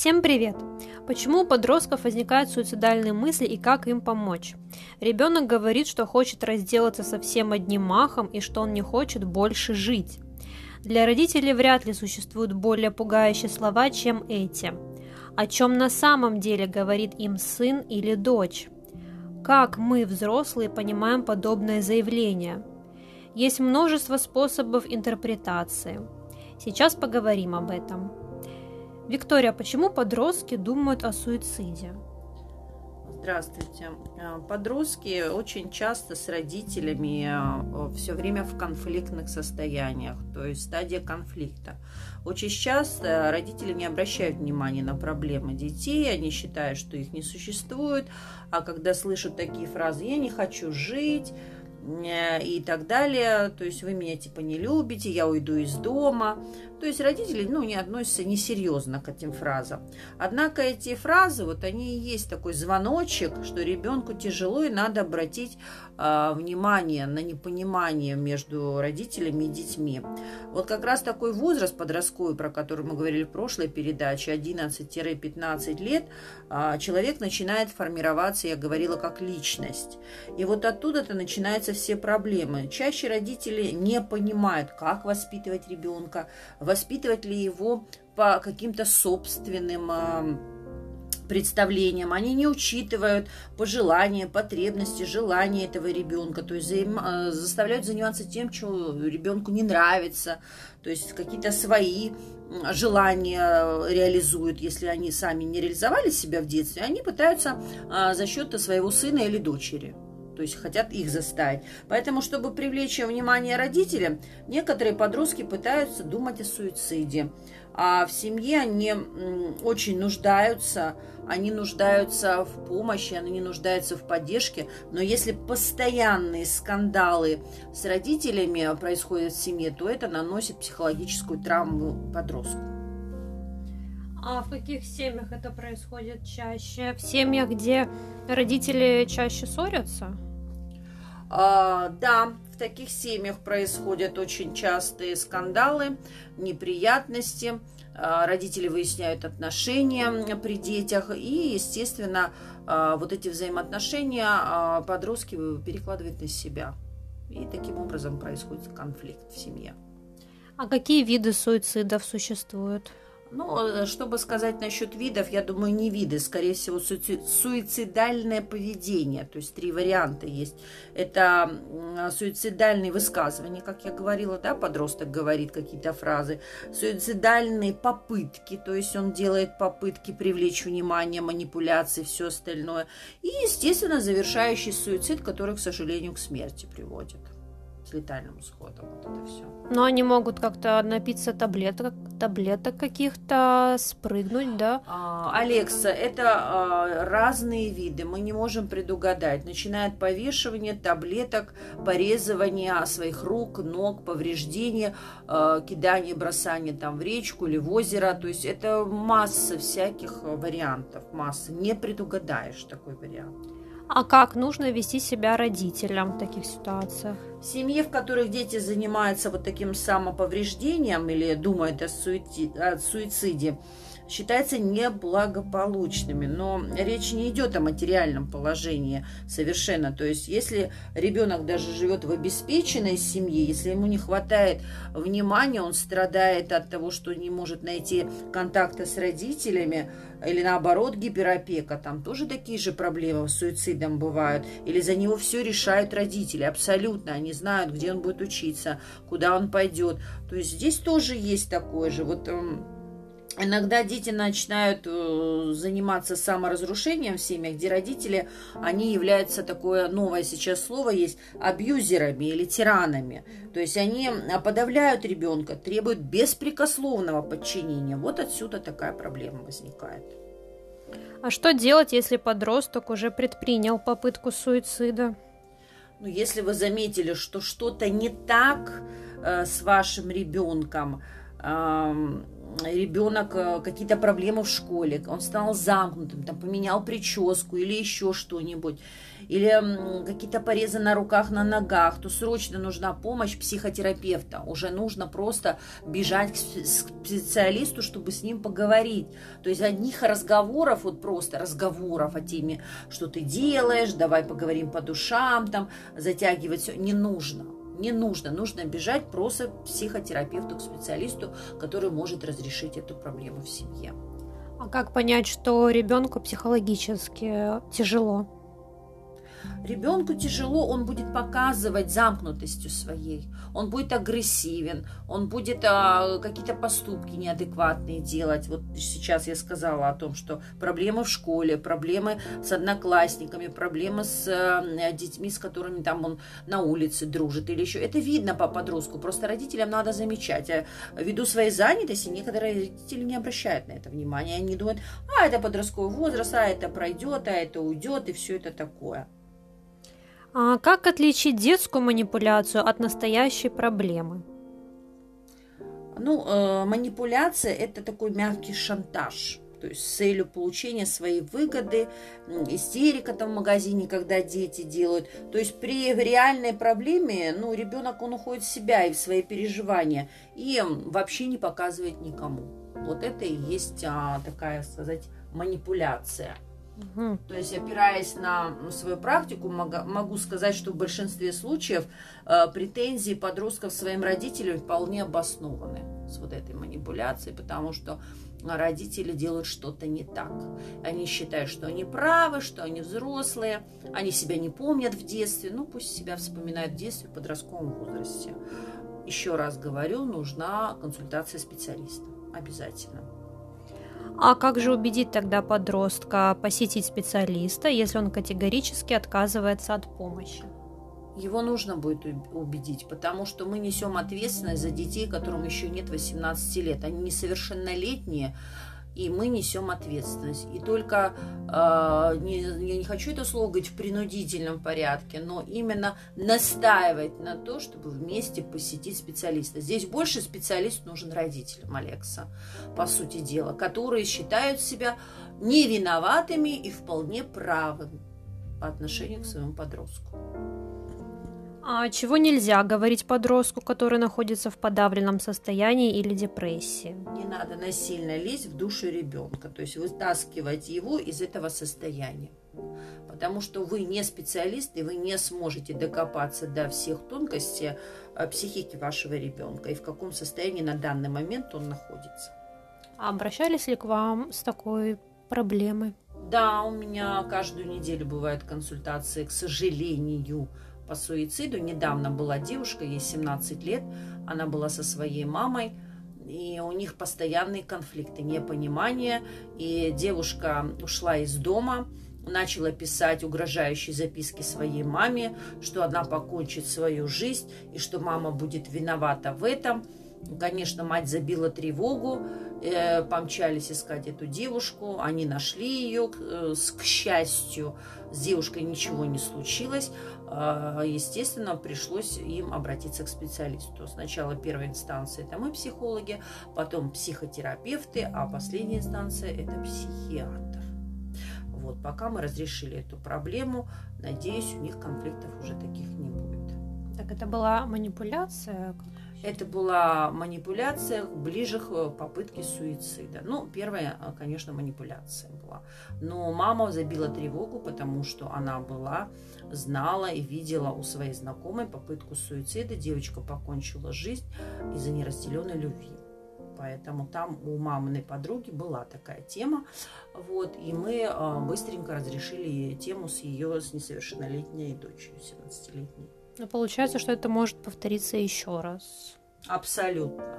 Всем привет! Почему у подростков возникают суицидальные мысли и как им помочь? Ребенок говорит, что хочет разделаться со всем одним махом и что он не хочет больше жить. Для родителей вряд ли существуют более пугающие слова, чем эти. О чем на самом деле говорит им сын или дочь? Как мы, взрослые, понимаем подобное заявление? Есть множество способов интерпретации. Сейчас поговорим об этом. Виктория, почему подростки думают о суициде? Здравствуйте. Э, подростки очень часто с родителями э, все время в конфликтных состояниях, то есть стадия конфликта. Очень часто родители не обращают внимания на проблемы детей, они считают, что их не существует, а когда слышат такие фразы «я не хочу жить», и так далее. То есть вы меня типа не любите, я уйду из дома. То есть родители, ну, не относятся несерьезно к этим фразам. Однако эти фразы, вот они и есть такой звоночек, что ребенку тяжело и надо обратить э, внимание на непонимание между родителями и детьми. Вот как раз такой возраст подростковый, про который мы говорили в прошлой передаче, 11-15 лет, э, человек начинает формироваться, я говорила, как личность. И вот оттуда-то начинаются все проблемы. Чаще родители не понимают, как воспитывать ребенка, воспитывать ли его по каким-то собственным а, представлениям, они не учитывают пожелания, потребности, желания этого ребенка, то есть заим, а, заставляют заниматься тем, что ребенку не нравится, то есть какие-то свои желания реализуют, если они сами не реализовали себя в детстве, они пытаются а, за счет своего сына или дочери то есть хотят их заставить. Поэтому, чтобы привлечь внимание родителям, некоторые подростки пытаются думать о суициде. А в семье они очень нуждаются, они нуждаются в помощи, они нуждаются в поддержке. Но если постоянные скандалы с родителями происходят в семье, то это наносит психологическую травму подростку. А в каких семьях это происходит чаще? В семьях, где родители чаще ссорятся? А, да, в таких семьях происходят очень частые скандалы, неприятности. А, родители выясняют отношения при детях. И, естественно, а, вот эти взаимоотношения подростки перекладывают на себя. И таким образом происходит конфликт в семье. А какие виды суицидов существуют? Ну, э, чтобы сказать насчет видов, я думаю, не виды, скорее всего, суицидальное поведение. То есть три варианта есть. Это суицидальные высказывания, как я говорила, да, подросток говорит какие-то фразы. Суицидальные попытки, то есть он делает попытки привлечь внимание, манипуляции, все остальное. И, естественно, завершающий суицид, который, к сожалению, к смерти приводит летальным исходом. Вот это все. Но они могут как-то напиться таблеток, таблеток каких-то, спрыгнуть, да? А, Алекса, это а, разные виды, мы не можем предугадать. Начиная от повешивания, таблеток, порезывания своих рук, ног, повреждения, а, кидания, бросания там в речку или в озеро. То есть это масса всяких вариантов, масса. Не предугадаешь такой вариант. А как нужно вести себя родителям в таких ситуациях? В семье, в которых дети занимаются вот таким самоповреждением или думают о, суициде, о суициде, считаются неблагополучными. Но речь не идет о материальном положении совершенно. То есть, если ребенок даже живет в обеспеченной семье, если ему не хватает внимания, он страдает от того, что не может найти контакта с родителями, или наоборот гиперопека, там тоже такие же проблемы с суицидом бывают, или за него все решают родители, абсолютно, они знают, где он будет учиться, куда он пойдет, то есть здесь тоже есть такое же, вот эм, Иногда дети начинают э, заниматься саморазрушением в семьях, где родители, они являются такое новое сейчас слово есть, абьюзерами или тиранами. То есть они подавляют ребенка, требуют беспрекословного подчинения. Вот отсюда такая проблема возникает. А что делать, если подросток уже предпринял попытку суицида? Ну, если вы заметили, что что-то не так э, с вашим ребенком, э, ребенок э, какие-то проблемы в школе, он стал замкнутым, там поменял прическу или еще что-нибудь. или какие-то порезы на руках, на ногах, то срочно нужна помощь психотерапевта. Уже нужно просто бежать к специалисту, чтобы с ним поговорить. То есть одних разговоров, вот просто разговоров о теме, что ты делаешь, давай поговорим по душам, там, затягивать все, не нужно не нужно. Нужно бежать просто к психотерапевту, к специалисту, который может разрешить эту проблему в семье. А как понять, что ребенку психологически тяжело? Ребенку тяжело, он будет показывать замкнутостью своей, он будет агрессивен, он будет а, какие-то поступки неадекватные делать. Вот сейчас я сказала о том, что проблемы в школе, проблемы с одноклассниками, проблемы с а, детьми, с которыми там он на улице дружит или еще. Это видно по подростку, просто родителям надо замечать. А ввиду своей занятости некоторые родители не обращают на это внимания, они думают, а это подростковый возраст, а это пройдет, а это уйдет и все это такое. А как отличить детскую манипуляцию от настоящей проблемы? Ну, э, манипуляция – это такой мягкий шантаж. То есть с целью получения своей выгоды, истерика там в магазине, когда дети делают. То есть при реальной проблеме, ну, ребенок, он уходит в себя и в свои переживания, и вообще не показывает никому. Вот это и есть а, такая, сказать, манипуляция. Угу. То есть, опираясь на свою практику, могу сказать, что в большинстве случаев э, претензии подростков своим родителям вполне обоснованы с вот этой манипуляцией, потому что родители делают что-то не так. Они считают, что они правы, что они взрослые, они себя не помнят в детстве, ну пусть себя вспоминают в детстве, в подростковом возрасте. Еще раз говорю, нужна консультация специалиста. Обязательно. А как же убедить тогда подростка посетить специалиста, если он категорически отказывается от помощи? Его нужно будет убедить, потому что мы несем ответственность за детей, которым еще нет 18 лет. Они несовершеннолетние, и мы несем ответственность. И только, э, не, я не хочу это слово говорить в принудительном порядке, но именно настаивать на то, чтобы вместе посетить специалиста. Здесь больше специалист нужен родителям Алекса, по сути дела, которые считают себя невиноватыми и вполне правыми по отношению к своему подростку. А чего нельзя говорить подростку, который находится в подавленном состоянии или депрессии? Не надо насильно лезть в душу ребенка, то есть вытаскивать его из этого состояния. Потому что вы не специалист, и вы не сможете докопаться до всех тонкостей э, психики вашего ребенка и в каком состоянии на данный момент он находится. А обращались ли к вам с такой проблемой? Да, у меня каждую неделю бывают консультации, к сожалению, по суициду. Недавно была девушка, ей 17 лет, она была со своей мамой, и у них постоянные конфликты, непонимание, и девушка ушла из дома, начала писать угрожающие записки своей маме, что она покончит свою жизнь и что мама будет виновата в этом. Конечно, мать забила тревогу, э, помчались искать эту девушку, они нашли ее, э, к счастью, с девушкой ничего не случилось, а, естественно, пришлось им обратиться к специалисту. Сначала первая инстанция – это мы, психологи, потом психотерапевты, а последняя инстанция – это психиатр. Вот, пока мы разрешили эту проблему, надеюсь, у них конфликтов уже таких не будет. Так это была манипуляция? Это была манипуляция ближе к попытке суицида. Ну, первая, конечно, манипуляция была. Но мама забила тревогу, потому что она была знала и видела у своей знакомой попытку суицида. Девочка покончила жизнь из-за неразделенной любви. Поэтому там у маминой подруги была такая тема. Вот, и мы а, быстренько разрешили тему с ее с несовершеннолетней дочерью, 17-летней. Но получается, что это может повториться еще раз. Абсолютно.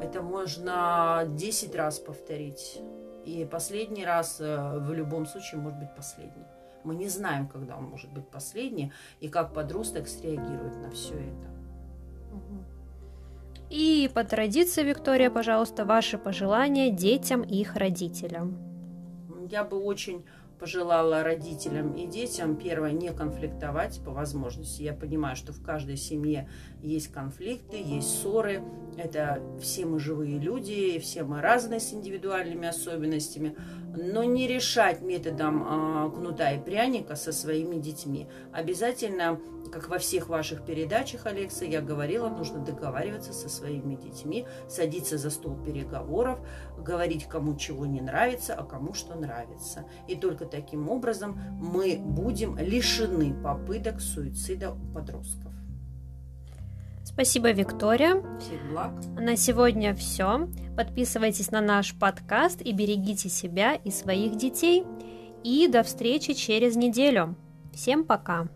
Это можно 10 раз повторить. И последний раз э, в любом случае может быть последний. Мы не знаем, когда он может быть последний и как подросток среагирует на все это. И по традиции, Виктория, пожалуйста, ваши пожелания детям и их родителям. Я бы очень пожелала родителям и детям, первое, не конфликтовать по возможности. Я понимаю, что в каждой семье есть конфликты, есть ссоры, это все мы живые люди, все мы разные с индивидуальными особенностями, но не решать методом э, кнута и пряника со своими детьми. Обязательно, как во всех ваших передачах, Алекса, я говорила, нужно договариваться со своими детьми, садиться за стол переговоров, говорить, кому чего не нравится, а кому что нравится. И только таким образом мы будем лишены попыток суицида у подростков. Спасибо, Виктория. Всех благ. На сегодня все. Подписывайтесь на наш подкаст и берегите себя и своих детей. И до встречи через неделю. Всем пока!